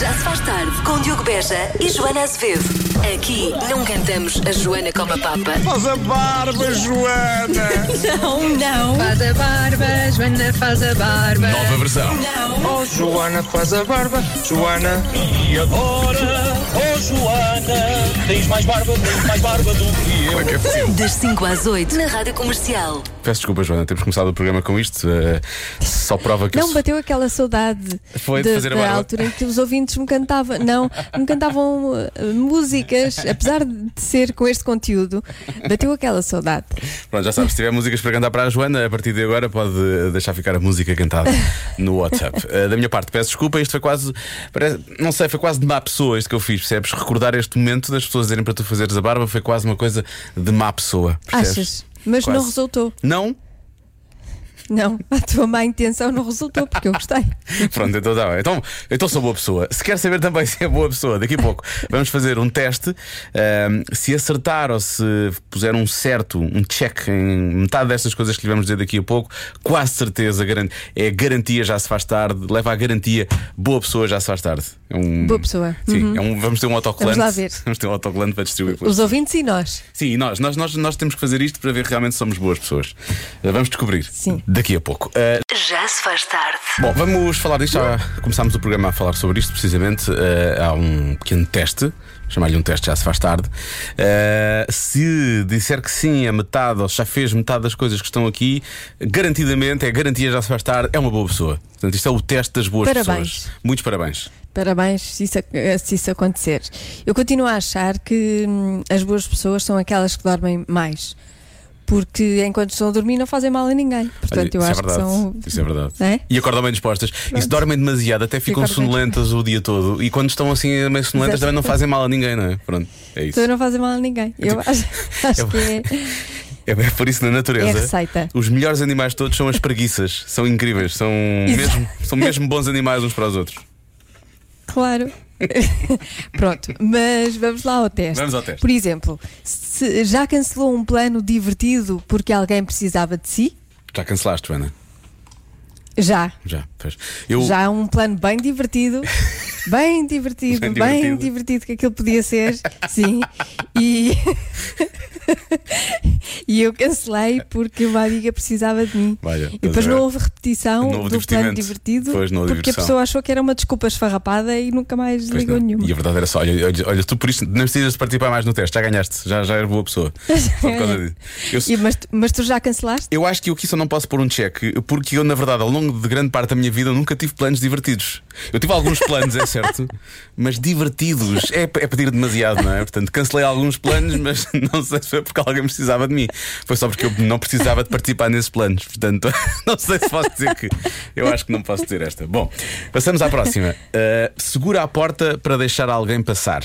Já se faz tarde com Diogo Beja e Joana Azevedo. Aqui não cantamos a Joana como a Papa. Faz a barba, Joana! Não, não. Faz a barba, Joana faz a barba. Nova versão. Oh, Joana, faz a barba, Joana. E agora, oh Joana, tens mais barba, tens mais barba do que eu. Como é que é possível? Das 5 às 8 na Rádio Comercial. Peço desculpa, Joana, temos começado o programa com isto. eh, só prova que eu Não, sou- bateu aquela saudade Foi de da- fazer a da barba? altura em que os ouvintes me cantavam, não, me cantavam uh, músicas, apesar de ser com este conteúdo, bateu aquela saudade. Pronto, já sabes, se tiver músicas para cantar para a Joana, a partir de agora pode eh, deixar ficar a música cantada no WhatsApp. Eh, da minha parte, peço desculpa, isto foi quase. parece- não sei, foi quase de má pessoa isto que eu fiz, percebes? Recordar este momento das pessoas dizerem para tu fazeres a barba foi quase uma coisa de má pessoa. percebes? Achas? Mas não Quase. resultou. Não? Não, a tua má intenção não resultou, porque eu gostei. Pronto, então tá bem. Então, então sou boa pessoa. Se quer saber também se é boa pessoa, daqui a pouco vamos fazer um teste. Se acertar ou se puser um certo, um check em metade destas coisas que lhe vamos dizer daqui a pouco, quase certeza, é garantia, já se faz tarde, leva a garantia, boa pessoa, já se faz tarde. É um- Boa pessoa. Sim, Uhum. é um- vamos ter um autocolante. Vamos lá ver. Vamos ter um autocolante para distribuir Os ouvintes e nós. Sim, nós, nós, nós, nós temos que fazer isto para ver realmente somos boas pessoas. Vamos descobrir Sim. Daqui a pouco. Uh, Já se faz tarde. bom, vamos falar disto. Já começámos o programa a falar sobre isto, precisamente. Uh, há um pequeno teste. Chamar-lhe um teste, já se faz tarde. Uh, se disser que sim a metade, ou se já fez metade das coisas que estão aqui, garantidamente, é garantia, já se faz tarde, é uma boa pessoa. Portanto, isto é o teste das boas Parabéns. pessoas. Muitos parabéns. Parabéns se isso, se isso acontecer. Eu continuo a achar que hum, as boas pessoas são aquelas que dormem mais. Porque enquanto estão a dormir não fazem mal a ninguém. Portanto, Olha, eu isso acho é verdade. que são. Isso é verdade. É? E acordam bem dispostas. E se dormem demasiado, até ficam bem sonolentas o dia todo. E quando estão assim meio sonolentas, Exato. também não fazem mal a ninguém, não é? Pronto, é isso. Então não fazem mal a ninguém. Eu acho, acho que é. É é por isso na natureza. É. Os melhores animais todos são as preguiças. São incríveis. São mesmo, são mesmo bons animais uns para os outros. Claro. Pronto, mas vamos lá ao teste. Vamos ao teste. Por exemplo, já cancelou um plano divertido porque alguém precisava de si? Já cancelaste, Joana? Já. Já. Pois. Eu, Já um plano bem divertido, bem divertido, Bem bem divertido. divertido, que aquilo podia ser, sim. E, e eu cancelei porque uma amiga precisava de mim. Olha, e depois não houve repetição Não houve do plano divertido porque diversão. a pessoa achou que era uma desculpa esfarrapada e nunca mais Pois ligou não. nenhuma. E a verdade era só: olha, olha, olha, tu por isso não precisas de participar mais no teste. Já ganhaste. Já, já és boa pessoa. Eu, E, mas, tu- mas tu já cancelaste? Eu acho que eu aqui só não posso pôr um cheque porque eu, na verdade, ao longo de grande parte da minha vida, nunca tive planos divertidos. Eu tive alguns planos, é certo, mas divertidos é, é pedir demasiado, não é? Portanto, cancelei alguns planos, mas não sei se foi porque alguém precisava de mim. Foi só porque eu não precisava de participar nesses planos. Portanto, não sei se posso dizer que. Eu acho que não posso dizer esta. Bom, passamos à próxima. Uh, segura a porta para deixar alguém passar.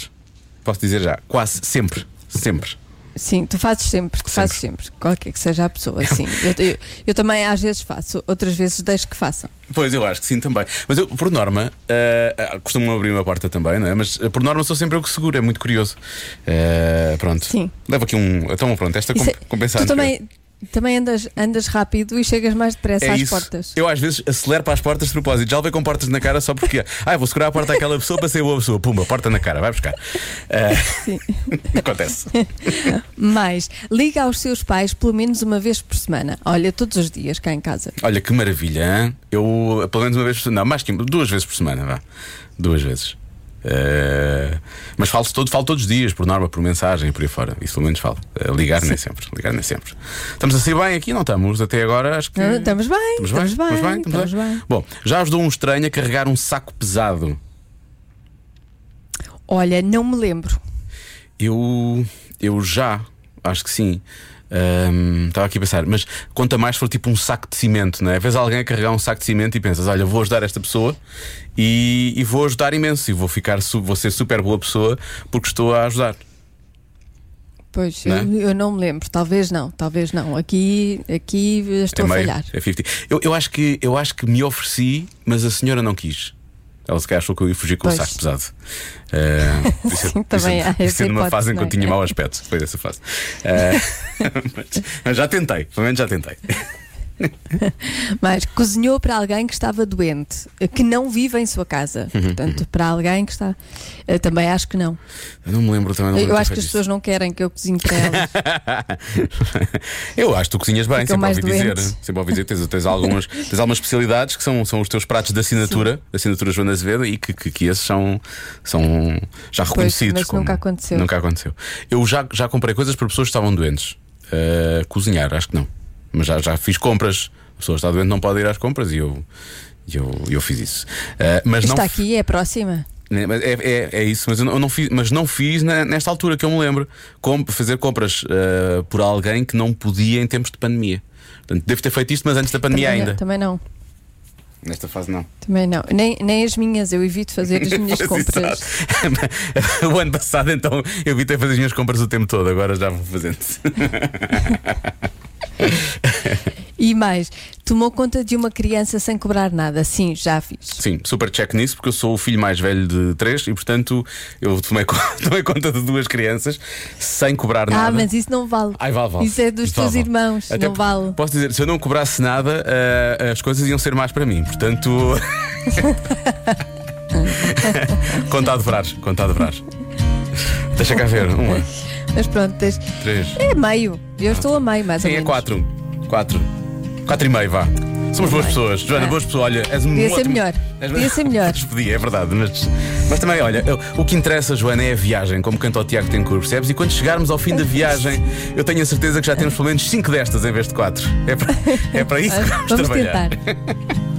Posso dizer já, quase sempre. Sempre. Sim, tu fazes sempre, tu fazes sempre, qualquer que seja a pessoa, sim. Eu, eu- eu também às vezes faço, outras vezes deixo que façam. Pois, eu acho que sim também. Mas eu, por norma, eh, costumo abrir uma porta também, não é? Mas eh, por norma sou sempre eu que seguro, é muito curioso. Eh, pronto. Sim. Leva aqui um. Então, pronto, esta Isso comp é- a tu também, também andas, andas rápido e chegas mais depressa É às isso. portas. Eu às vezes acelero para as portas de propósito. Já levei com portas na cara só porque. Ah, vou segurar a porta àquela pessoa para ser boa pessoa. Pumba, porta na cara, vai buscar. Eh, Sim. acontece. Mais, liga aos seus pais pelo menos uma vez por semana. Olha, todos os dias cá em casa. Olha que maravilha, hein? Eu, pelo menos uma vez por semana. Não, mais que duas vezes por semana, vá. Duas vezes. Eh, mas falo, todo, falo todos os dias, por norma, por mensagem e por aí fora. Isso pelo menos falo. Eh, ligar nem sempre. Ligar nem sempre. Estamos a sair bem aqui, não estamos? Até agora acho que. Ah, estamos bem, Estamos bem, estamos bem, estamos estamos bem. Bom, já ajudou um estranho a carregar um saco pesado. Olha, não me lembro. Eu, eu já, acho que sim. Ahm, Estava aqui a pensar, mas conta mais se for tipo um saco de cimento, não é? Vês alguém a carregar um saco de cimento e pensas: olha, vou ajudar esta pessoa e, e vou ajudar imenso e vou ficar, vou ser super boa pessoa porque estou a ajudar. Pois, Não é? eu, eu não me lembro. Talvez não, talvez não. Aqui, aqui estou é a meio, falhar. é 50. Eu, eu, acho que, eu acho que me ofereci, mas a senhora não quis. Ela se calhar achou que eu ia fugir com o saco pesado. Isso é- Sim, também é- há isso é numa fase em que eu é? tinha mau aspecto. Foi essa fase. Ah, mas, mas já tentei, pelo menos já tentei. Mas cozinhou para alguém que estava doente, que não vive em sua casa. Uhum, Portanto, para alguém que está. Eu também acho que não. Eu não me lembro também. Eu acho que as feito pessoas não querem que eu cozinhe para elas. Eu acho que tu cozinhas bem, Ficam sempre ouvi dizer. Sempre ouvi dizer tens, tens, algumas, tens algumas especialidades que são, são os teus pratos de assinatura, de assinatura Joana Azevedo, e que, que, que esses são, são já reconhecidos. mas nunca aconteceu. Nunca aconteceu. Eu já, já comprei coisas para pessoas que estavam doentes. Uh, cozinhar, acho que não. Mas já, já fiz compras. A pessoa está doente, não pode ir às compras e eu, eu, eu fiz isso. Uh, mas Está não aqui, é próxima. né, É, é, é isso, mas eu não, eu não fiz, mas não fiz na- nesta altura que eu me lembro. Com, fazer compras ah, por alguém que não podia em tempos de pandemia. Portanto, devo ter feito isto, mas antes da pandemia também, ainda. Também não. Nesta fase não. Também não. Nem, nem as minhas, eu evito fazer as minhas compras. Exato. o ano passado, então, eu evitei fazer as minhas compras o tempo todo, agora já vou fazendo. E mais, tomou conta de uma criança sem cobrar nada. Sim, já fiz. Sim, super check nisso, porque eu sou o filho mais velho de três e, portanto, eu tomei, tomei conta de duas crianças sem cobrar nada. Ah, mas isso não vale. Ai, vale, vale. Isso é dos Vale, teus vale. irmãos, Até não vale. Posso dizer, se eu não cobrasse nada, ah, as coisas iam ser mais para mim. Portanto. conta a dobrar, conta a dobrar. Deixa cá ver. Uma, Mas pronto, tens- três. é meio. Eu estou a meio, mais ou Sim, é menos. quatro. Quatro. Quatro e meio, vá. Somos boas pessoas. Joana, Ah. boas pessoas. Olha, és um Podia ser ótimo- melhor. és- Podia ser melhor. Podia, é verdade. Mas, mas também, olha, eu- o que interessa, Joana, é a viagem, como canta o Tiago Tencourt, percebes? E quando chegarmos ao fim da viagem, eu tenho a certeza que já temos pelo menos cinco destas em vez de quatro. É para, é para isso que vamos, Vamos trabalhar. tentar.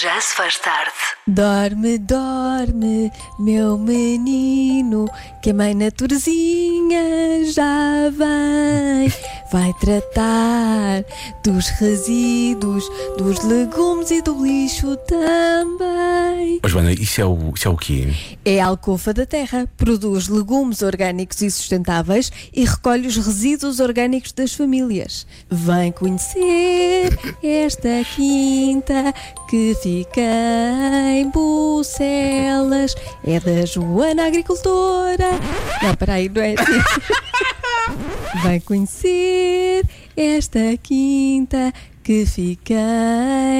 Já se faz tarde. Dorme, dorme, meu menino, que a mãe naturzinha já vem. Vai tratar dos resíduos, dos legumes e do lixo também. Mas, Joana, isso é o, isso é o quê? É a Alcofa da Terra. Produz legumes orgânicos e sustentáveis e recolhe os resíduos orgânicos das famílias. Vem conhecer esta quinta que fica em Bucelas. É da Joana Agricultora. Não, peraí, não é assim. Vem conhecer esta quinta que fica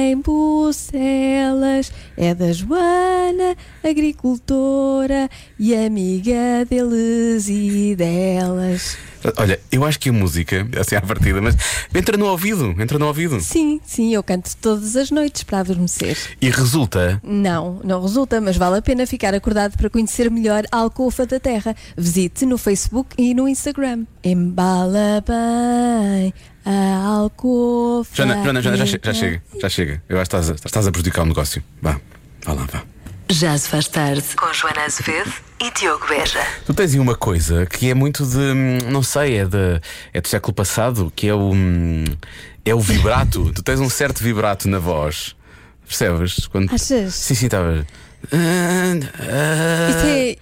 em Bucelas. É da Joana, agricultora e amiga deles e delas. Olha, eu acho que a música, assim à partida, mas entra no ouvido, entra no ouvido. Sim, sim, eu canto todas as noites para adormecer. E resulta. Não, não resulta, mas vale a pena ficar acordado para conhecer melhor a Alcofa da Terra. Visite no Facebook e no Instagram. Embala bem a Alcofa. Joana, Joana, Joana, já, já chega, já chega. Eu acho que estás a, estás a prejudicar o negócio. Vá, vá lá, vá. Já se faz tarde. Com Joana Azevedo e Diogo Beja. Tu tens aí uma coisa que é muito de. hum, Não sei, é, de, é do século passado, que é o. hum, É o vibrato. tu tens um certo vibrato na voz. Percebes? Quando... Achas? Sim, sim, estava. Isso é.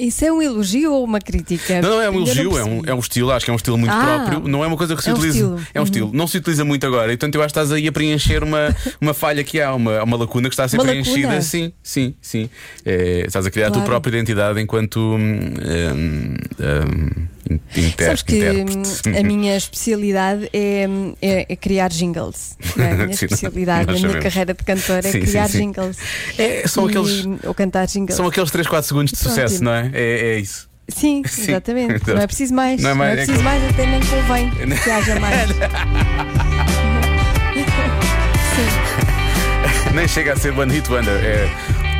Isso é um elogio ou uma crítica? Não, não, é um elogio, é um, é um estilo, acho que é um estilo muito Ah, próprio. Não é uma coisa que se é um utiliza. estilo. É um estilo. Não se utiliza muito agora. E portanto eu acho que estás aí a preencher uma, uma falha que há, uma, uma lacuna que está a ser Uma preenchida. lacuna? Sim, sim, sim. É, estás a criar a tua Claro. própria identidade enquanto hum, hum, hum, inter, Sabes que intérprete. hum, a minha especialidade é, é- é criar jingles. não é? A minha Sim, especialidade, nós a minha sabemos. carreira de cantora é Sim, criar sim. jingles. É, são, E- aqueles, Ou cantar jingles. são aqueles 3, 4 segundos de Pronto. sucesso, não é? É, é isso. Sim, exatamente. Não é preciso mais. Não Não é é, mais- é preciso mais, até nem convém que haja mais. Nem chega a ser One Hit Wonder, é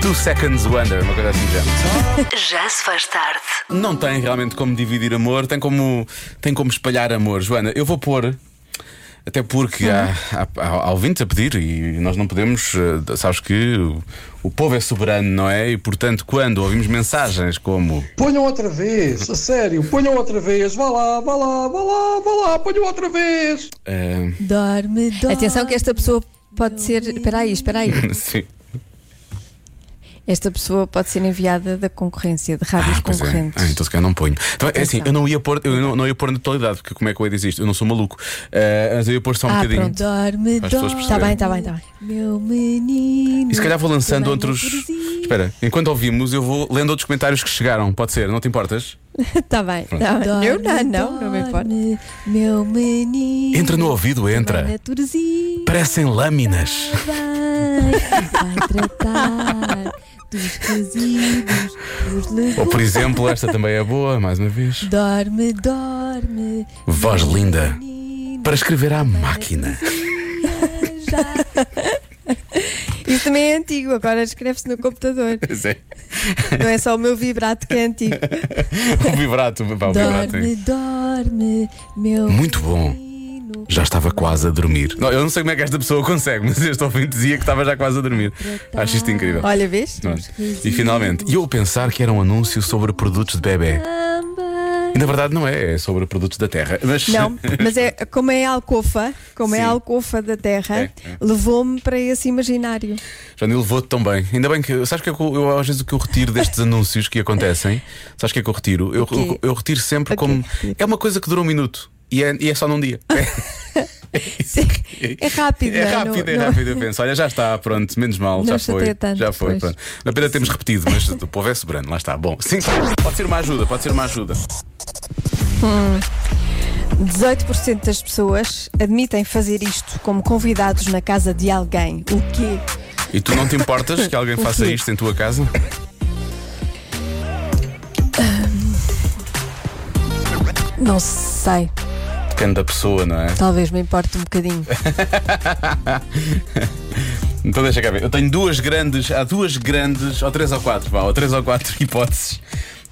Two Seconds Wonder, uma coisa assim já. Já se faz tarde. Não tem realmente como dividir amor, tem como, tem como espalhar amor. Joana, eu vou pôr. Até porque há, há, há, há ouvintes a pedir e nós não podemos. eh, Sabes que o, o povo é soberano, não é? E portanto, quando ouvimos mensagens como. Ponham outra vez, a sério, ponham outra vez, vá lá, vá lá, vá lá, vá lá, ponham outra vez. eh, Dorme, dorme. Atenção que esta pessoa pode ser. Espera aí, espera aí. sim. Esta pessoa pode ser enviada da concorrência, de rádios Ah, é. concorrentes. Ah, então se calhar não ponho. Então, é assim, eu não ia pôr, eu não, não ia pôr na totalidade, porque como é que eu ia dizer isto? Eu não sou maluco. Ah, mas eu ia pôr só um ah, bocadinho. pronto. Dorme, dorme. Está bem, está bem, está bem. Meu menino. E se calhar vou lançando outros. é. Espera, enquanto ouvimos, eu vou lendo outros comentários que chegaram. Pode ser, não te importas? Está bem. Tá bem. Eu não, não, não me importa. Meu menino. Entra no ouvido, entra. é. Parecem lâminas. Vai, vai tratar dos resíduos, dos Ou por exemplo, esta também é boa, mais uma vez. Dorme, dorme. Voz linda. menino. Para escrever à máquina. Isso também é antigo, agora escreve-se no computador. É. Não é só o meu vibrato que é antigo. O vibrato, pá, o vibrato. Dorme, dorme, meu Muito bom. Já estava quase a dormir. Não, eu não sei como é que esta pessoa consegue, mas este ouvinte dizia que estava já quase a dormir. Acho isto incrível. Olha, vês? E finalmente, e eu pensar que era um anúncio sobre produtos de bebê. E na verdade não é, é sobre produtos da terra. Mas Não, mas é como é a alcofa, como é Sim. a alcofa da terra, É, é. levou-me para esse imaginário. Johnny levou-te tão bem. Ainda bem que. Sabes o que é que eu, eu, às vezes o que eu retiro destes anúncios que acontecem? Sabes o que é que eu retiro? Eu, quê? eu, eu retiro sempre O quê? como. É uma coisa que dura um minuto. E é, e é só num dia. É rápido, É não é? rápido, Não- é não- rápido. Eu penso, olha, já está, pronto, menos mal, já foi. tanto Já foi, depois. pronto. Na pena temos repetido, mas o povo é soberano, lá está. Bom, sim, pode ser uma ajuda, pode ser uma ajuda. 18% das pessoas admitem fazer isto como convidados na casa de alguém. O quê? E tu não te importas que alguém faça isto em tua casa? Não sei. Depende da pessoa, não é? Talvez me importe um bocadinho. Então deixa cá ver. Eu tenho duas grandes, há duas grandes, ou três ou quatro, vá, ou três ou quatro hipóteses.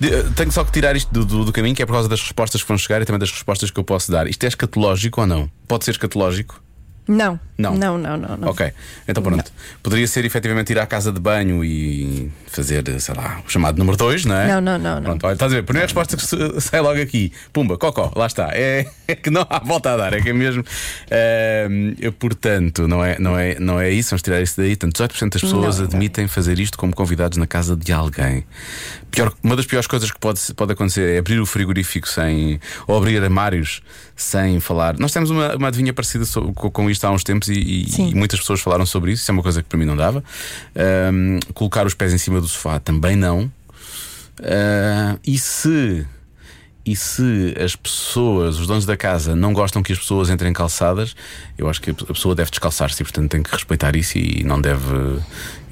Eh, Tenho só que tirar isto do, do- do caminho, que é por causa das respostas que vão chegar e também das respostas que eu posso dar. Isto é escatológico ou não? Pode ser escatológico? Não. Não. Não, não, não. não. Ok, então pronto. Poderia ser efetivamente ir à casa de banho e fazer, sei lá, o chamado número 2, não é? Não, não, não, não. Pronto, olha, estás a ver? A primeira resposta que sai logo aqui, pumba, cocó, lá está. É, é que não há volta a dar, é que é mesmo. Eu, portanto, não é, não, é, não é isso, vamos tirar isso daí. Portanto, 18% das pessoas Não, não. admitem fazer isto como convidados na casa de alguém. Pior, uma das piores coisas que pode, pode acontecer é abrir o frigorífico sem. ou abrir armários sem falar. Nós temos uma, uma adivinha parecida com, com isto há uns tempos e, e- e muitas pessoas falaram sobre isso. Isso é uma coisa que para mim não dava. Ahm, colocar os pés em cima do sofá também não. Ah, e se. E se as pessoas, os donos da casa, não gostam que as pessoas entrem calçadas, eu acho que a pessoa deve descalçar-se e, portanto, tem que respeitar isso e não deve,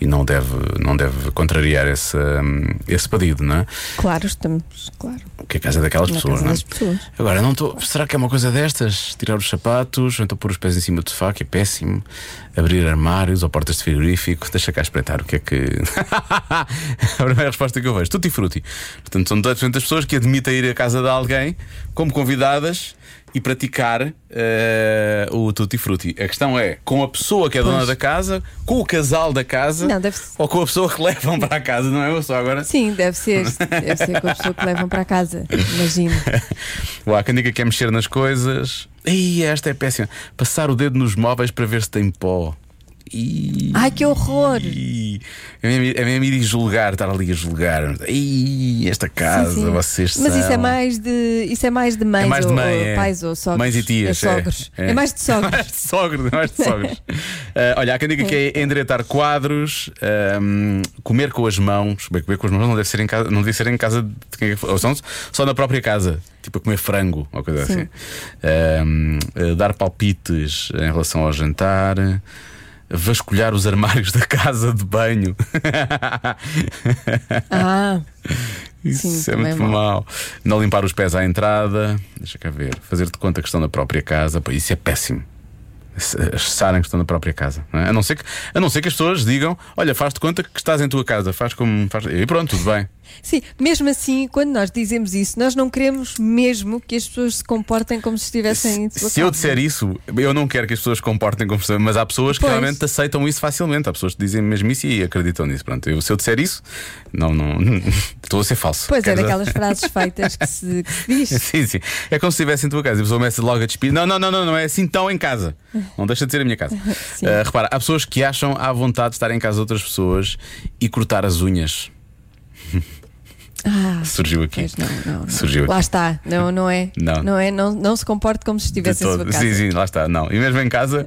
e não deve, não deve contrariar esse, hum, esse pedido, não é? Claro, estamos. Claro. Que a casa é daquelas Na pessoas, casa não é? das pessoas. Agora, não estou. Será que é uma coisa destas? Tirar os sapatos, ou então pôr os pés em cima do sofá, que é péssimo. Abrir armários ou portas de frigorífico. Deixa cá espreitar o que é que. a primeira resposta que eu vejo: tutti frutti. Portanto, são 18% das pessoas que admitem ir à casa de alguém como convidadas e praticar eh, o tutti frutti. A questão é com a pessoa que é dona Pois. da casa, com o casal da casa Não, deve- ou com a pessoa que levam para a casa, não é? Eu só agora. Sim, deve ser. Deve ser com a pessoa que levam para casa. Imagino. Lá, quem diga que quer mexer nas coisas. Ih, esta é péssima. Passar o dedo nos móveis para ver se tem pó. Ih, Ai, que horror! ih. É mesmo, é mesmo ir julgar, estar ali a julgar. Ih, esta casa, Sim, sim. vocês Mas são. isso é mais de isso é mais de mães, É mais de mãe, ou é. pais ou sogros. Mães e tias. É sogros. É, mais de É sogros. mais de sogros, é mais de sogros. Ah, olha, há quem diga que é endireitar quadros, ahm, comer com as mãos. Bem, comer com as mãos não deve ser em casa, não deve ser em casa de quem é ou são só na própria casa, tipo a comer frango ou coisa Sim. assim. Ahm, ah, dar palpites em relação ao jantar. Vasculhar os armários da casa de banho. Ah, Isso Sim, é muito mau. mau. Não limpar os pés à entrada. Deixa cá ver. Fazer de conta que estão na própria casa. Isso é péssimo. Acessarem que estão na própria casa. não é? A, não ser que, a não ser que as pessoas digam: Olha, faz de conta que estás em tua casa. Faz como. Faz... E pronto, tudo bem. Sim, mesmo assim, quando nós dizemos isso, nós não queremos mesmo que as pessoas se comportem como se estivessem em Se, se eu disser isso, eu não quero que as pessoas se comportem como se- mas há pessoas que Pois. realmente aceitam isso facilmente. Há pessoas que dizem mesmo isso e acreditam nisso. Pronto, eu, se eu disser isso, não, não estou a ser falso. Pois é, Quer dizer- daquelas frases feitas que se, que se diz. Sim, sim. É como se estivesse em tua casa e a pessoa começa logo a despir. Não, não, não, não, não é assim tão em casa. Não deixa de ser a minha casa. Ah, repara, há pessoas que acham à vontade de estar em casa de outras pessoas e cortar as unhas. Ah, Surgiu aqui. não, não, não. Surgiu aqui. Lá está, não, não é? Não. é? Não, não se comporte como se estivesse em sua casa. Sim, sim, lá está. Não. E mesmo em casa,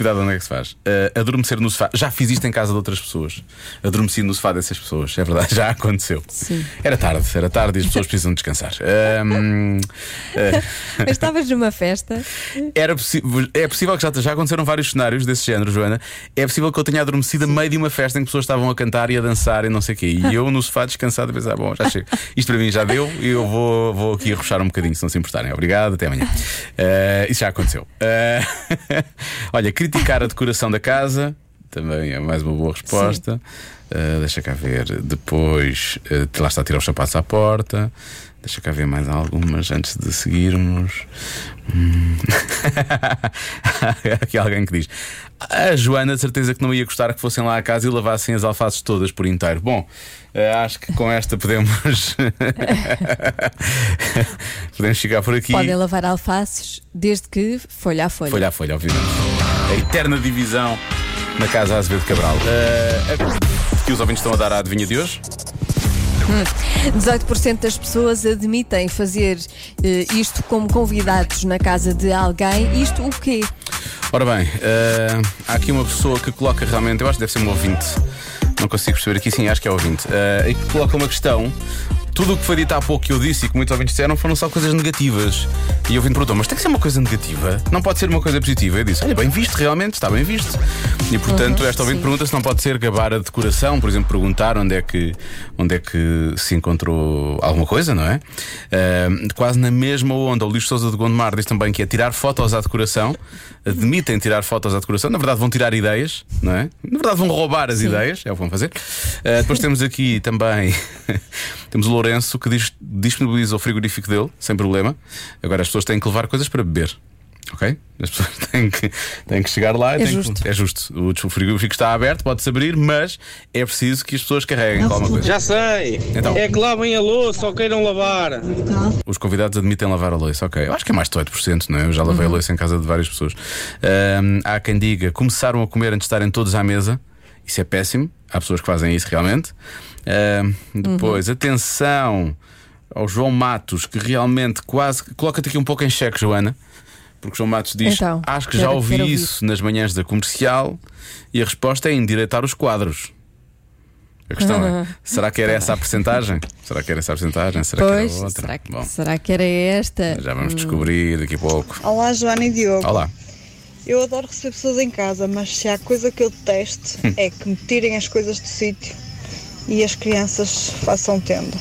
cuidado onde é que se faz. Ah, adormecer no sofá. Já fiz isto em casa de outras pessoas. Adormeci no sofá dessas pessoas. É verdade, já aconteceu. Sim. Era tarde, era tarde e as pessoas precisam descansar. Ahm, ah, Mas estavas numa festa. era é possível que já, já aconteceram vários cenários desse género, Joana. É possível que eu tenha adormecido a meio de uma festa em que pessoas estavam a cantar e a dançar e não sei o quê. E eu no sofá descansado a pensar, bom, já chego. Isto para mim já deu e eu vou, vou aqui arrochar um bocadinho, se não se importarem. Obrigado, até amanhã. Ah, isso já aconteceu. Ah, olha, criticar a decoração da casa. Também é mais uma boa resposta. Ah, deixa cá ver. Depois, ah, lá está a tirar os sapatos à porta. Deixa cá ver mais algumas antes de seguirmos. Hum. Aqui alguém que diz: A Joana, de certeza que não ia gostar que fossem lá à casa e lavassem as alfaces todas por inteiro. Bom, eh, acho que com esta podemos. podemos chegar por aqui. Podem lavar alfaces desde que folha a folha. Folha a folha, obviamente. A eterna divisão na casa Azevedo Cabral. A- que os ouvintes estão a dar à adivinha de hoje? 18% das pessoas admitem fazer eh, isto como convidados na casa de alguém. Isto o quê? Ora bem, eh, há aqui uma pessoa que coloca realmente, eu acho que deve ser um ouvinte, não consigo perceber aqui, sim, acho que é ouvinte, eh, e que coloca uma questão. Tudo o que foi dito há pouco que eu disse e que muitos ouvintes disseram foram só coisas negativas. E o ouvinte perguntou: Mas tem que ser uma coisa negativa? Não pode ser uma coisa positiva? Eu disse: Olha, bem visto, realmente, está bem visto. E portanto, Uhum, esta ouvinte sim. pergunta se não pode ser gabar a decoração, por exemplo, perguntar onde é que, onde é que se encontrou alguma coisa, não é? Eh, quase na mesma onda, o Luís Souza de Gondomar diz também que é tirar fotos à decoração, admitem tirar fotos à decoração, na verdade vão tirar ideias, não é? Na verdade vão roubar as ideias, é o que vão fazer. Eh, depois temos aqui também temos o Lourenço que diz, disponibiliza o frigorífico dele, sem problema. Agora as pessoas têm que levar coisas para beber. Ok? As pessoas têm que, têm que chegar lá e É têm justo. Que, é justo. O frigorífico está aberto, pode-se abrir, mas é preciso que as pessoas carreguem alguma coisa. Já sei. Então. É que lavem a louça ou queiram lavar. Os convidados admitem lavar a louça, ok. Eu acho que é mais de 18%, não é? Eu já lavei a louça em casa de várias pessoas. Ahm, há quem diga começaram a comer antes de estarem todos à mesa. Isso é péssimo. Há pessoas que fazem isso realmente. Ahm, depois, atenção ao João Matos, que realmente quase. Coloca-te aqui um pouco em xeque, Joana. Porque João Matos diz: Então, Acho que quero- já ouvi ouvir." isso nas manhãs da comercial e a resposta é endireitar os quadros. A questão é: será que era essa a percentagem? Será que era essa a percentagem? Será pois, que era outra? será que, Bom, será que era esta? já vamos descobrir daqui a pouco. Olá, Joana e Diogo. Olá. Eu adoro receber pessoas em casa, mas se há coisa que eu detesto Hum. é que me tirem as coisas do sítio e as crianças façam tenda.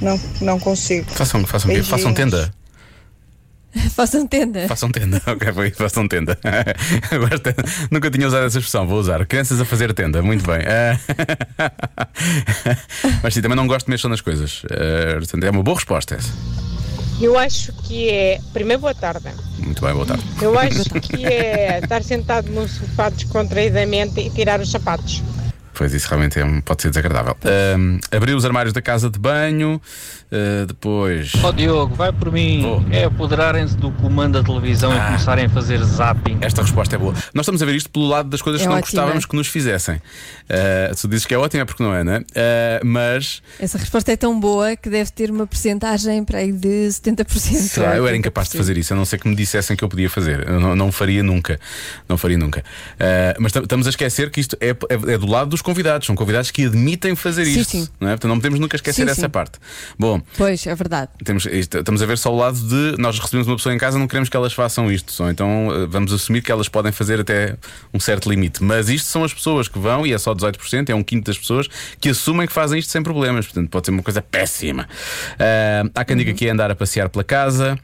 Não, não consigo. Façam, façam, o quê? façam tenda. Façam tenda. Façam tenda. Ok, foi façam tenda. Agora, nunca tinha usado essa expressão, vou usar. Crianças a fazer tenda, muito bem. Mas sim, também não gosto de mexer nas coisas. Portanto, é uma boa resposta essa. Eu acho que é. Primeiro, boa tarde. Muito bem, boa tarde. Eu acho que é estar sentado no sofá descontraídamente e tirar os sapatos. Pois isso realmente é um- pode ser desagradável. Ah, abrir os armários da casa de banho, ah, depois. Ó Diogo, vai por mim. Vou. É apoderarem-se do comando da televisão Ah. e começarem a fazer zapping. Esta resposta é boa. Nós estamos a ver isto pelo lado das coisas É que não ótima. gostávamos que nos fizessem. Se tu dizes que é ótimo, é porque não é, não é? Ah, mas Essa resposta é tão boa que deve ter uma percentagem para aí de 70%. Será? Eu era 80%. incapaz de fazer isso, a não ser que me dissessem que eu podia fazer. Eu não, não faria nunca. Não faria nunca. Ah, mas tam- estamos a esquecer que isto é, é- é do lado dos convidados. São convidados que admitem fazer Sim, isto. sim. Não é? Portanto, não podemos nunca esquecer Sim, essa sim. parte. Bom, Pois, é verdade. temos, estamos a ver só o lado de nós recebemos uma pessoa em casa, não queremos que elas façam isto. Só então eh, vamos assumir que elas podem fazer até um certo limite. Mas isto são as pessoas que vão, e é só 18%, é um quinto das pessoas que assumem que fazem isto sem problemas. Portanto, pode ser uma coisa péssima. Ah, há quem diga que é andar a passear pela casa.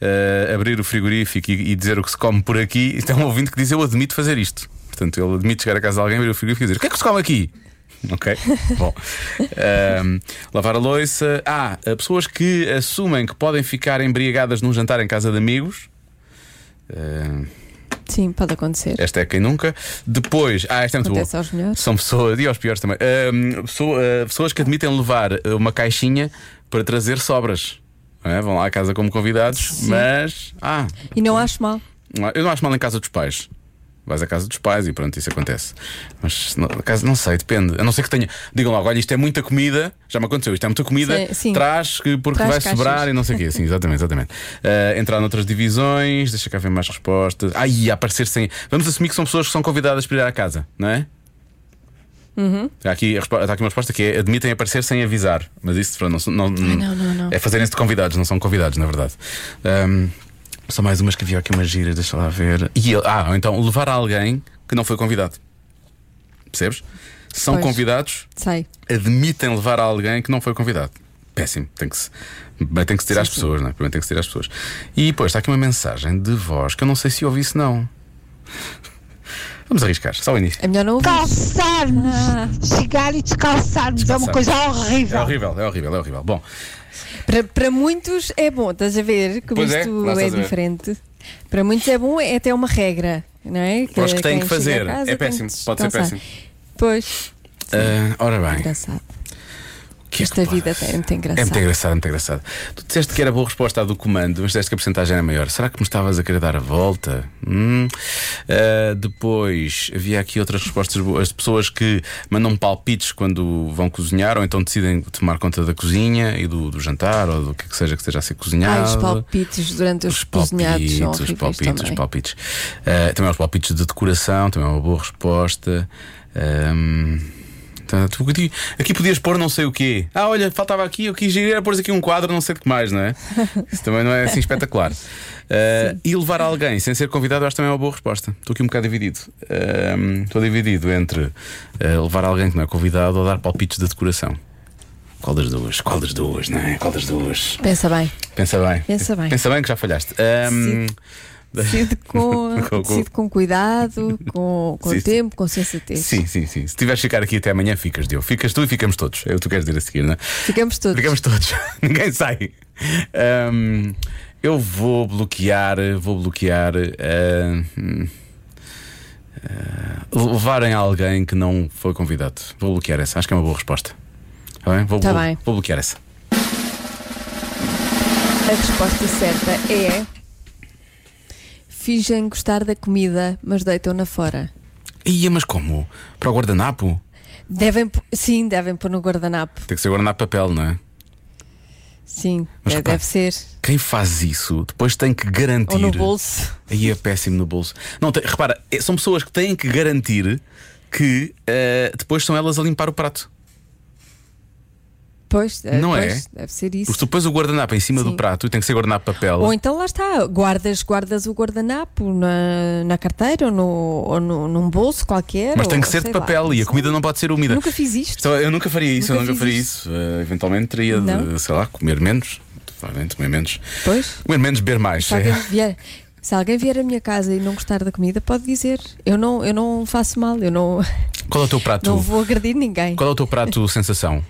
ah, abrir o frigorífico e, e dizer o que se come por aqui. Isto é um ouvinte que diz: Eu admito fazer isto. Portanto, ele admite chegar a casa de alguém, abrir o frigorífico e dizer: O que é que se come aqui? Ok? Bom. Ahm, lavar a louça. Ah, há pessoas que assumem que podem ficar embriagadas num jantar em casa de amigos. Ahm, Sim, pode acontecer. esta é quem nunca. Depois, ah, esta é muito Acontece boa. aos melhores. São pessoas, e aos piores também. Ahm, pessoa- ah, pessoas que admitem levar uma caixinha para trazer sobras. É? Vão lá à casa como convidados, mas. Ah, E não acho mal. eu não acho mal em casa dos pais. Vais à casa dos pais e pronto, isso acontece. Mas não, a casa, não sei, depende. A não ser que tenha. Digam logo, olha, isto é muita comida, já me aconteceu, isto é muita comida, Sim, sim. traz que- porque Traz vai caixas. sobrar e não sei o quê. Sim, exatamente, exatamente. Ah, entrar noutras divisões, deixa cá ver mais respostas. E aparecer sem. Vamos assumir que são pessoas que são convidadas para ir à casa, não é? Uhum. Há aqui, há aqui uma resposta que é admitem aparecer sem avisar. Mas isso não, não, não, não, não. é fazerem-se de convidados, não são convidados, na verdade. Ahm, são mais umas que havia aqui umas giras, deixa lá ver. E, ah, ou então levar alguém que não foi convidado. Percebes? São Pois. convidados, Sei. admitem levar alguém que não foi convidado. Péssimo, tem que se, bem, tem que se tirar Sim, as sim. pessoas, não é? Primeiro tem que se tirar as pessoas. E depois está aqui uma mensagem de voz que eu não sei se ouvi, se não. Vamos arriscar, só o início. É melhor não ouvir. Calçarmos, chegar e descalçarmos, é uma coisa É horrível. horrível, é horrível, é horrível. Bom, Para, para muitos é bom, estás a ver? Como Pois é, isto é, ver. diferente. Para muitos é bom, é até uma regra, não é? que tem quem que chega fazer. a casa É péssimo, que pode ser péssimo. Pois, ah, ora bem. engraçado. Que é Esta que vida é muito É engraçada. muito engraçado, muito engraçado. Tu disseste que era boa resposta à do comando, mas disseste que a porcentagem era maior. Será que me estavas a querer dar a volta? Hum. Ah, depois havia aqui outras respostas boas. As pessoas que mandam palpites quando vão cozinhar ou então decidem tomar conta da cozinha e do, do jantar ou do que, que seja que esteja a ser cozinhado. os palpites durante os, cozinhados são os palpites, também. os palpites. Ah, também os palpites de decoração, também é uma boa resposta. Ahm, tá, tu aqui, podias pôr não sei o quê. Ah, olha, faltava aqui, eu quis ir era pôr aqui um quadro, não sei de que mais, não é? Isso também não é assim espetacular. Ah, e levar alguém sem ser convidado, acho também é uma boa resposta. Estou aqui um bocado dividido. Ahm, Estou dividido entre ah, levar alguém que não é convidado ou dar palpites de decoração. Qual das duas? Qual das duas, não é? Qual das duas? Pensa bem. Pensa bem. Pensa bem. Pensa bem que já falhaste. Ahm, Decide com, Com- com- com cuidado, com, com Sim, tempo, com sensatez. Sim, sim, sim. Se tiveres de ficar aqui até amanhã, ficas, Diogo. Ficas tu e ficamos todos. É o que tu queres dizer a seguir, não é? Ficamos todos. Ficamos todos. Ninguém sai. Ahm, eu vou bloquear, vou bloquear. ah, hum, ah, levarem alguém que não foi convidado. Vou bloquear essa. Acho que é uma boa resposta. Tá bem? Vou, Tá bem. vou bloquear essa. A resposta certa é. Fingem gostar da comida, mas deitam-na fora. Ia, mas como? Para o guardanapo? Devem, sim, devem pôr no guardanapo. Tem que ser guardanapo papel, não é? Sim, Mas é, repara, deve ser. Quem faz isso depois tem que garantir. Ou no bolso. Aí é péssimo no bolso. Não, tem- repara, é- são pessoas que têm que garantir que eh, depois são elas a limpar o prato. Pois, é, Não pois, é? Deve ser isso. Porque tu pões o guardanapo em cima Sim. do prato e tem que ser guardanapo de papel. Ou então lá está, guardas, guardas o guardanapo na, na carteira ou, no, ou no- num bolso qualquer. mas tem que ser de sei lá. papel e a comida não pode ser úmida. Nunca fiz isto. Só- Eu nunca faria isso, Nunca eu nunca faria isso. Eh, eventualmente teria Não? de, sei lá, comer menos. Provavelmente comer menos. Pois. Comer menos, beber mais. Se alguém, vier, se alguém vier à minha casa e não gostar da comida, pode dizer. Eu não, eu não faço mal, eu não, Qual é o teu prato? não vou agredir ninguém. Qual é o teu prato sensação?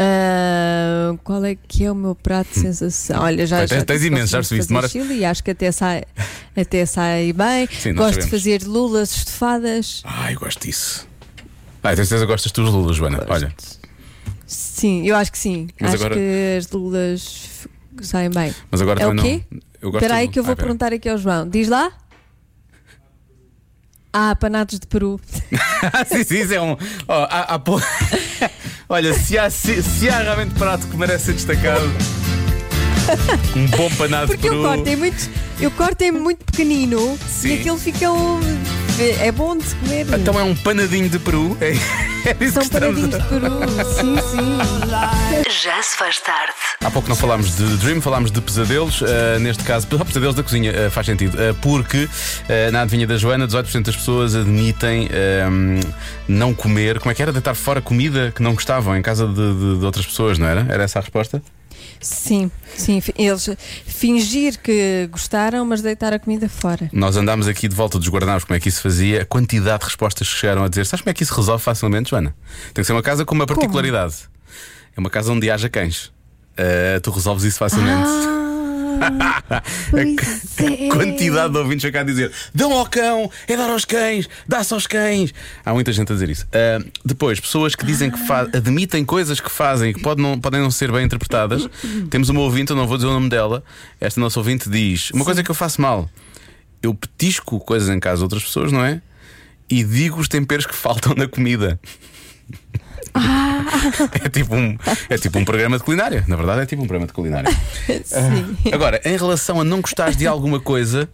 Ah, qual é que é o meu prato de sensação? Olha, já, Tens- já tens imenso, já gosto percebi, demoras- e acho que até sai, até sai bem. Sim, gosto de fazer lulas estofadas. Ai, eu gosto disso. Ah, tenho certeza que gostas de lulas, Joana. Olha, Sim, eu acho que sim. Mas acho agora- que as lulas saem bem. mas agora é o quê? não. Gosto Espera aí que eu vou Ah, perguntar aqui ao João. Diz lá? Ah, panados de Peru. Sim, sim, isso é um. ó, há- há Olha, se há, se, se há realmente prato que merece ser destacado, um bom panado Porque de eu peru. corto em muito, eu corto em muito pequenino Sim. e aquilo fica um, é bom de se comer. Então é um panadinho de peru. É, é São que estamos panadinhos de Peru. Sim, sim. Já se faz tarde. Há pouco não falámos de Dream, falámos de pesadelos. uh, neste caso, pesadelos da cozinha uh, faz sentido. uh, porque uh, na adivinha da Joana, 18% das pessoas admitem não comer. Como é que era? Deitar fora comida que não gostavam em casa de, de- de outras pessoas, não era? Era essa a resposta? Sim, sim. Eles fingir que gostaram, mas deitar a comida fora. Nós andámos aqui de volta dos guardanapos, como é que isso fazia, a quantidade de respostas que chegaram a dizer. Sabes como é que isso resolve facilmente, Joana? Tem que ser uma casa com uma particularidade. É uma casa onde haja cães. Uh, tu resolves isso facilmente. Ah, pois é. A quantidade de ouvintes a cá a dizer dão ao cão, é dar aos cães, dá-se aos cães. Há muita gente a dizer isso. Ah, depois, pessoas que dizem que admitem coisas que fazem e que pode não- podem não ser bem interpretadas. Temos uma ouvinte, eu não vou dizer o nome dela. Esta nossa ouvinte diz: Uma coisa que eu faço mal. eu petisco coisas em casa de outras pessoas, não é? E digo os temperos que faltam na comida. É tipo, um, é tipo um programa de culinária. Na verdade, é tipo um programa de culinária. Sim. Agora, em relação a não gostares de alguma coisa.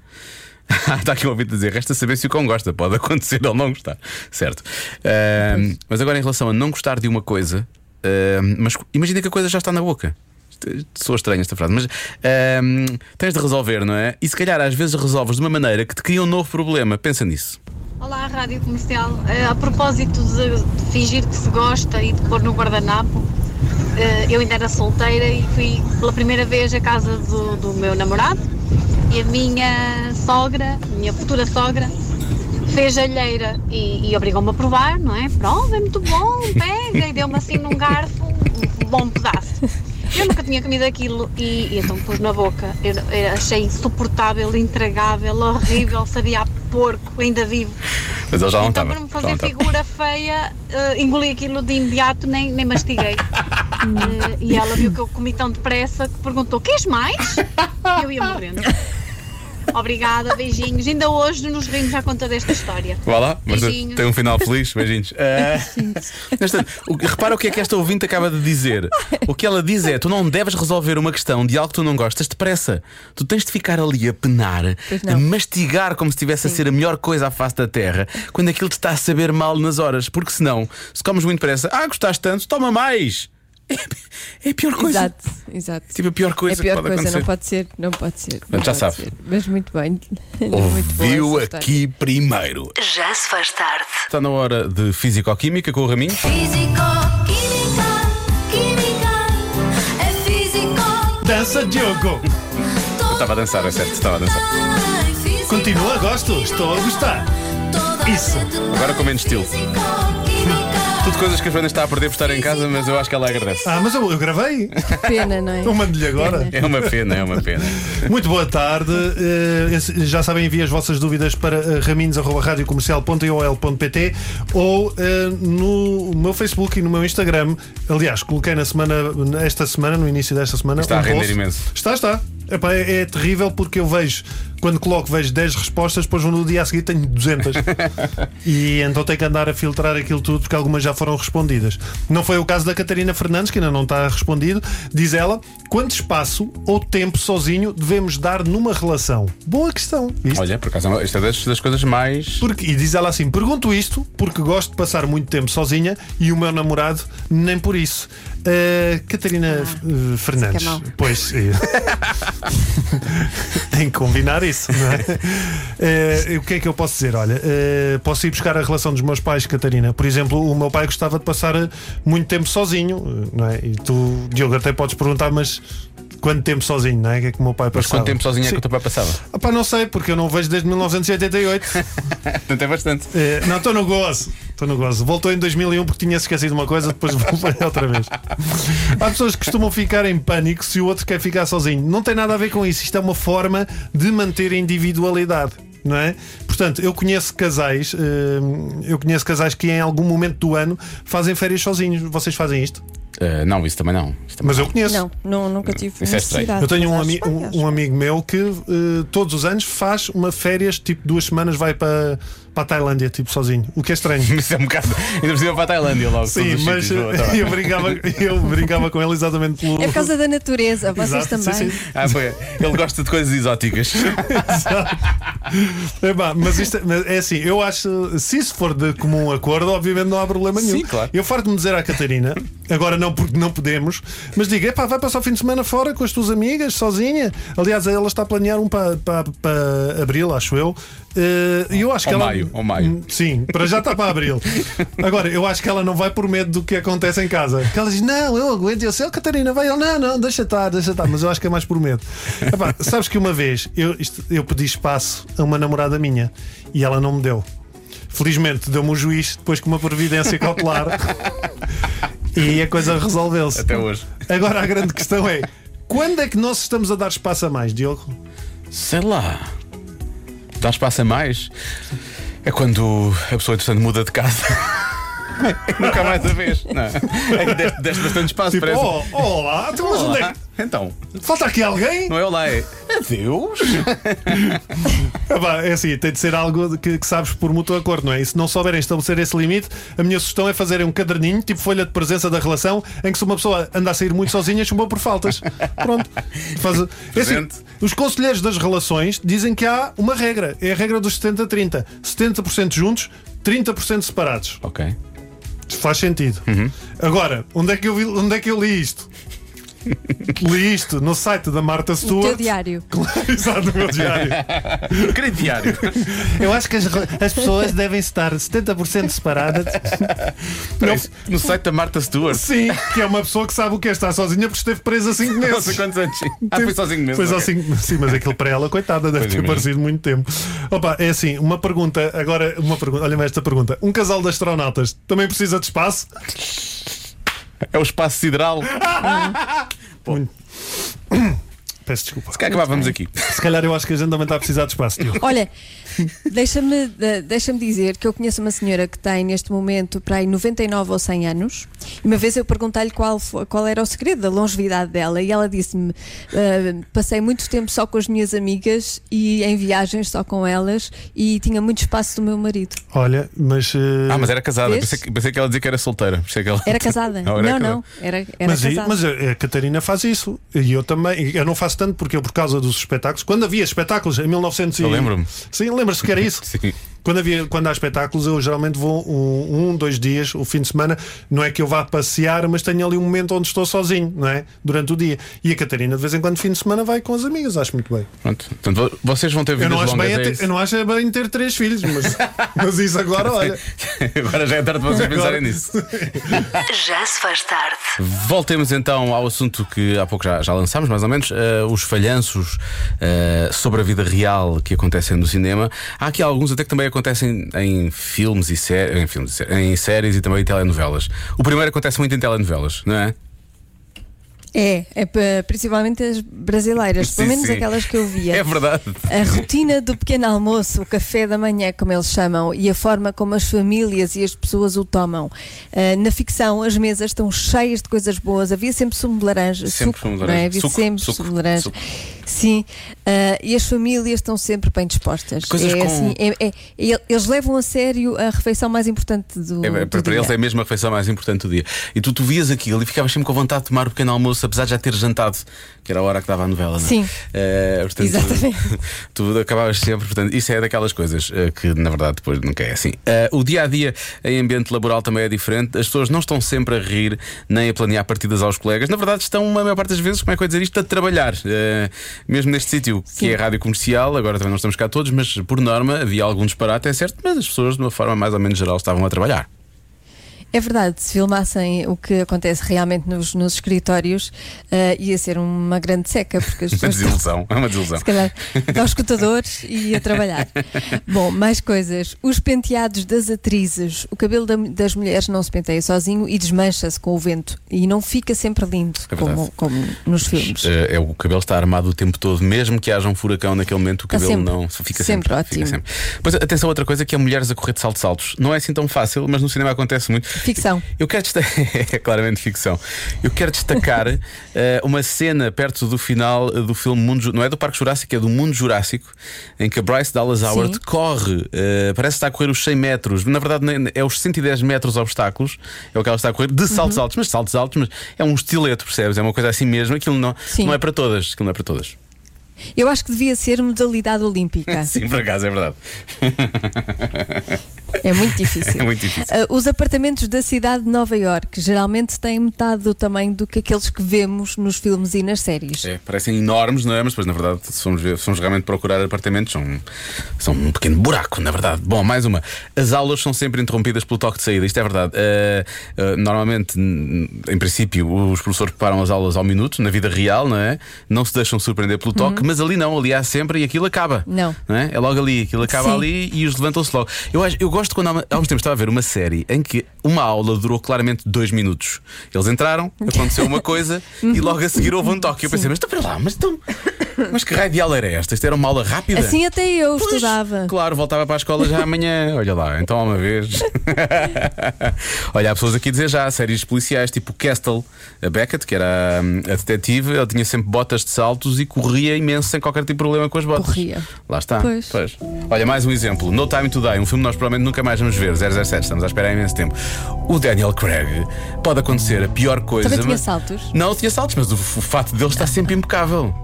Está aqui um ouvinte a dizer: resta saber se o cão gosta. Pode acontecer ou não gostar. Certo. Ahm, mas agora, em relação a não gostar de uma coisa, ahm, mas imagina que a coisa já está na boca. Isto- Soa estranha esta frase, mas ahm, tens de resolver, não é? E se calhar às vezes resolves de uma maneira que te cria um novo problema. Pensa nisso. Olá, Rádio Comercial. Eh, a propósito de, de fingir que se gosta e de pôr no guardanapo, eh, eu ainda era solteira e fui pela primeira vez à casa do, do meu namorado e a minha sogra, minha futura sogra, fez alheira e, e obrigou-me a provar, não é? Prova, é muito bom, pega, e deu-me assim num garfo um bom pedaço. Eu nunca tinha comido aquilo e, e então pus na boca. Eu, eu achei insuportável, intragável, horrível, sabia a porco, ainda vivo. Mas ele já não Então, estava. para me fazer figura feia, eh, engoli aquilo de imediato, nem, nem mastiguei. Eh, e ela viu que eu comi tão depressa que perguntou: Queres mais? E eu ia morrendo. Obrigada, beijinhos. Ainda hoje nos rimos à conta desta história. Vá lá, mas Beijinhos. tem um final feliz. Beijinhos. Nesta- o que- repara o que é que esta ouvinte acaba de dizer. O que ela diz é: tu não deves resolver uma questão de algo que tu não gostas depressa. Tu tens de ficar ali a penar, a mastigar como se estivesse a ser a melhor coisa à face da terra, quando aquilo te está a saber mal nas horas. Porque senão, se comes muito depressa, ah, gostaste tanto, toma mais. É, é a pior coisa. Exato, exato. Tipo, a pior É coisa a pior que pode coisa, acontecer. não pode ser, não pode ser. não já pode sabe. ser. Mas muito bem. Ouviu aqui primeiro. Já se faz tarde. Está na hora de Físico-Química com o Raminho. Físico, química, química, é físico. Dança, Diogo! Eu estava a dançar, é certo, estava a dançar. Continua, gosto, estou a gostar. Isso. Agora com menos estilo. Tudo coisas que a Joana está a perder por estar em casa, mas eu acho que ela agradece. Ah, mas eu, eu gravei. Pena, não é? Eu mando-lhe agora. É uma pena, é uma pena. Muito boa tarde. Esse- já sabem, enviem as vossas dúvidas para uh, raminhos.radiocomercial.ol.pt ou eh, no meu Facebook e no meu Instagram. Aliás, coloquei na semana, esta semana, no início desta semana. Está a um render post. imenso. Está, está. Epá, é, é terrível porque eu vejo, quando coloco, vejo 10 respostas, depois no dia a seguir tenho 200. e então tenho que andar a filtrar aquilo tudo porque algumas já foram respondidas. Não foi o caso da Catarina Fernandes, que ainda não está respondido. Diz ela: quanto espaço ou tempo sozinho devemos dar numa relação? Boa questão. Viste? Olha, por acaso, isto é das, das coisas mais. Porque, e diz ela assim: pergunto isto porque gosto de passar muito tempo sozinha e o meu namorado nem por isso. Uh, Catarina uh, Fernandes. que é. Pois. eh, Tem que combinar isso, não é? Eh, o que é que eu posso dizer? Olha, eh, posso ir buscar a relação dos meus pais, Catarina. Por exemplo, o meu pai gostava de passar muito tempo sozinho, não é? E tu, Diogo, até podes perguntar, mas quanto tempo sozinho, não é? O que é que o meu pai Mas passava? quanto tempo sozinho é que Sim. o teu pai passava? Ah, pá, não sei, porque eu não vejo desde 1988. Portanto, é bastante. Eh, não, estou no gozo. Estou no gozo. Voltou em 2001 porque tinha esquecido uma coisa, depois voltei outra vez. Há pessoas que costumam ficar em pânico se o outro quer ficar sozinho. Não tem nada a ver com isso. Isto é uma forma de manter a individualidade. Não é? Portanto, eu conheço casais, eh, eu conheço casais que em algum momento do ano fazem férias sozinhos. Vocês fazem isto? Uh, não, isso também não. Isso também Mas eu conheço. Não, não, nunca tive Isso é estranho. Eu tenho um, ami- um- um amigo meu que eh, todos os anos faz uma férias, tipo duas semanas, vai para, para a Tailândia, tipo sozinho. O que é estranho. Isso é um bocado. Ainda por cima para a Tailândia logo. Sim, mas sítios. Tá eu, brincava, eu brincava com ele exatamente pelo. É por causa da natureza, vocês Exato, sim, também. sim. Ah, foi. Ele gosta de coisas exóticas. Epá, mas isto é, mas é assim, eu acho, se isso for de comum acordo, obviamente não há problema nenhum. Sim, claro. Eu farto-me dizer à Catarina, agora não porque não podemos, mas digo, epá, vai passar o fim de semana fora com as tuas amigas, sozinha. Aliás, ela está a planear um para, para, para abril, acho eu. Eh, E eu acho que ela. maio, ou maio. Hum, Sim, para já está para abril. Agora, eu acho que ela não vai por medo do que acontece em casa. Que ela diz, não, eu aguento. E eu sei, oh, Catarina, vai. Ele, não, não, deixa estar, deixa estar. Mas eu acho que é mais por medo. Epá, sabes que uma vez eu, isto- eu pedi espaço a uma namorada minha e ela não me deu. Felizmente deu-me o juiz depois com uma providência cautelar e a coisa resolveu-se. Até hoje. Agora a grande questão é: quando é que nós estamos a dar espaço a mais, Diogo? Sei lá. Dá espaço a mais? É quando a pessoa, entretanto, muda de casa. Nunca mais a vez. Não. É que deste, deste bastante espaço, Tipo, parece. oh, olá, então, mas onde é que. Então, Falta aqui alguém? não é olá, é adeus. É assim, tem de ser algo que, que sabes por mútuo acordo, não é? E se não souberem estabelecer esse limite, a minha sugestão é fazerem um caderninho, tipo folha de presença da relação, em que se uma pessoa anda a sair muito sozinha, chumbou por faltas. Pronto. Faz... É assim, os conselheiros das relações dizem que há uma regra. É a regra dos 70-30. 70% juntos, 30% separados. Ok. Faz sentido. Agora, onde é, que eu vi- onde é que eu li isto? Li isto no site da Marta O teu Stewart. diário. Exato, no meu diário. Querido diário. Eu acho que as, as pessoas devem estar 70% separadas. Não, No site da Marta Stewart. sim, que é uma pessoa que sabe o que é estar sozinha porque esteve presa 5 Não sei meses. quantos anos. Ah, foi sozinho mesmo. Foi cinco- sim, mas aquilo para ela, coitada, deve Pois ter parecido muito tempo. Opa, é assim, uma pergunta, agora uma pergunta, olha-me esta pergunta. Um casal de astronautas também precisa de espaço? É o espaço sideral. Peço desculpa. Se calhar acabávamos aqui. Se calhar eu acho que a gente também está a precisar de espaço. Diogo. Olha, deixa-me de- deixa-me dizer que eu conheço uma senhora que tem neste momento para aí 99 ou 100 anos. E uma vez eu perguntei-lhe qual, qual era o segredo da longevidade dela e ela disse-me: "Ah, passei muito tempo só com as minhas amigas e em viagens só com elas e tinha muito espaço do meu marido. Olha, mas. eh, Ah, mas era casada. Pensei que, pensei que ela dizia que era solteira. Que ela... Era casada? Não, não, era não, casada. era, era mas, casada. mas a, a Catarina faz isso e eu também. Eu não faço tanto porque eu, por causa dos espetáculos, quando havia espetáculos em 1900 e- Eu lembro-me. Sim, lembras-te que era isso? Sim. Quando, havia, quando há espetáculos, eu geralmente vou um, um, dois dias, o fim de semana. Não é que eu vá passear, mas tenho ali um momento onde estou sozinho, não é? Durante o dia. E a Catarina, de vez em quando, fim de semana, vai com as amigas, acho muito bem. Pronto. Portanto, vo- vocês vão ter Eu vidas não, acho longas. bem é ter- eu não acho bem ter três filhos, mas, mas isso agora, olha. Agora já é tarde para vocês Agora- pensarem nisso. Já se faz tarde. Voltemos então ao assunto que há pouco já, já lançámos, mais ou menos, eh, os falhanços eh, sobre a vida real que acontecem no cinema. Há aqui alguns até que também acontecem em filmes e sé- em, em séries e também em telenovelas. O primeiro acontece muito em telenovelas, não é? É, é pa- principalmente as brasileiras, Sim, pelo menos sim. aquelas que eu via. É verdade. A rotina do pequeno almoço, o café da manhã, como eles chamam, e a forma como as famílias e as pessoas o tomam. Ah, na ficção, as mesas estão cheias de coisas boas. Havia sempre sumo de laranja, Sempre suco, sumo de não laranja. é? Havia Suco, sempre suco, sumo de laranja. suco. Sim, ah, e as famílias estão sempre bem dispostas. Coisas é com- assim, é- é- é- eles levam a sério a refeição mais importante do, É, do para, para dia. eles é mesmo a refeição mais importante do dia. E tu, tu vias aquilo e ficavas sempre com vontade de tomar o pequeno almoço, apesar de já ter jantado, que era a hora que dava a novela, não é? Sim. Eh, portanto, Exatamente. Tu acabavas sempre, portanto, isso é daquelas coisas eh, que na verdade depois nunca é assim. Eh, o dia a dia em ambiente laboral também é diferente, as pessoas não estão sempre a rir nem a planear partidas aos colegas, na verdade estão, a maior parte das vezes, como é que eu ia dizer isto, a trabalhar. Mesmo neste sítio que é rádio comercial, agora também não estamos cá todos, mas por norma havia algum disparate, é certo, mas as pessoas de uma forma mais ou menos geral estavam a trabalhar. É verdade, se filmassem o que acontece realmente nos, nos escritórios, ah, ia ser uma grande seca, porque as Uma estão- desilusão, é uma desilusão. Se calhar aos escutadores e a trabalhar. Bom, mais coisas. Os penteados das atrizes. O cabelo da- das mulheres não se penteia sozinho e desmancha-se com o vento. E não fica sempre lindo, É como, como nos filmes. Eh, é, o cabelo está armado o tempo todo, mesmo que haja um furacão naquele momento, o cabelo sempre- não fica sempre sempre. ótimo. Fica sempre. Pois atenção, outra coisa que é mulheres a correr de saltos altos. Não é assim tão fácil, mas no cinema acontece muito. Ficção. Eu quero destacar, é claramente ficção. Eu quero destacar eh, uma cena perto do final eh, do filme Mundo, não é do Parque Jurássico, é do Mundo Jurássico, em que a Bryce Dallas Howard Sim. corre, eh, parece está a correr os 100 metros, na verdade é os 110 metros obstáculos, é o que ela está a correr, de Uhum. saltos altos, mas saltos altos, mas é um estileto, percebes? É uma coisa assim mesmo, aquilo não, Sim. não é para todas, aquilo não é para todas. Eu acho que devia ser modalidade olímpica. Sim, por acaso, é verdade. É muito difícil. É muito difícil. Ah, os apartamentos da cidade de Nova Iorque geralmente têm metade do tamanho do que aqueles que vemos nos filmes e nas séries. É, parecem enormes, não é? Mas depois, na verdade, se formos, ver, se formos realmente procurar apartamentos, são, são um pequeno buraco, na verdade. Bom, mais uma. As aulas são sempre interrompidas pelo toque de saída, isto é verdade. Eh, eh, normalmente, em princípio, os professores preparam as aulas ao minuto, na vida real, não é? Não se deixam surpreender pelo toque, mas ali não, ali há sempre e aquilo acaba. Não. é? É logo ali, aquilo acaba Sim. ali e os levantam-se logo. Eu, acho- eu gosto quando há, uma- há uns tempos estava a ver uma série em que uma aula durou claramente dois minutos. Eles entraram, aconteceu uma coisa e logo a seguir houve um toque. Eu pensei, mas estou para lá, mas, então, mas que raio de aula era esta? Isto era uma aula rápida? Assim até eu estudava. Claro, voltava para a escola já amanhã. Olha lá, então há uma vez. Olha, há pessoas aqui a dizer já séries policiais, tipo Castle, a Beckett, que era hum, a detetive, ela tinha sempre botas de saltos e corria imenso sem qualquer tipo de problema com as botas. Corria. Lá está. Pois. Olha, mais um exemplo: No Time to Die, um filme que nós provavelmente nunca mais vamos ver, 007, estamos à espera há imenso tempo. O Daniel Craig pode acontecer a pior coisa. Também tinha mas- saltos? Não, tinha saltos, mas o, o fato dele está sempre impecável.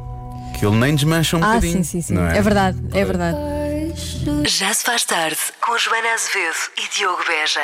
Que ele nem desmancha um Ah, bocadinho. sim, sim, sim. não É verdade, é verdade. Já se faz tarde com Joana Azevedo e Diogo Beja.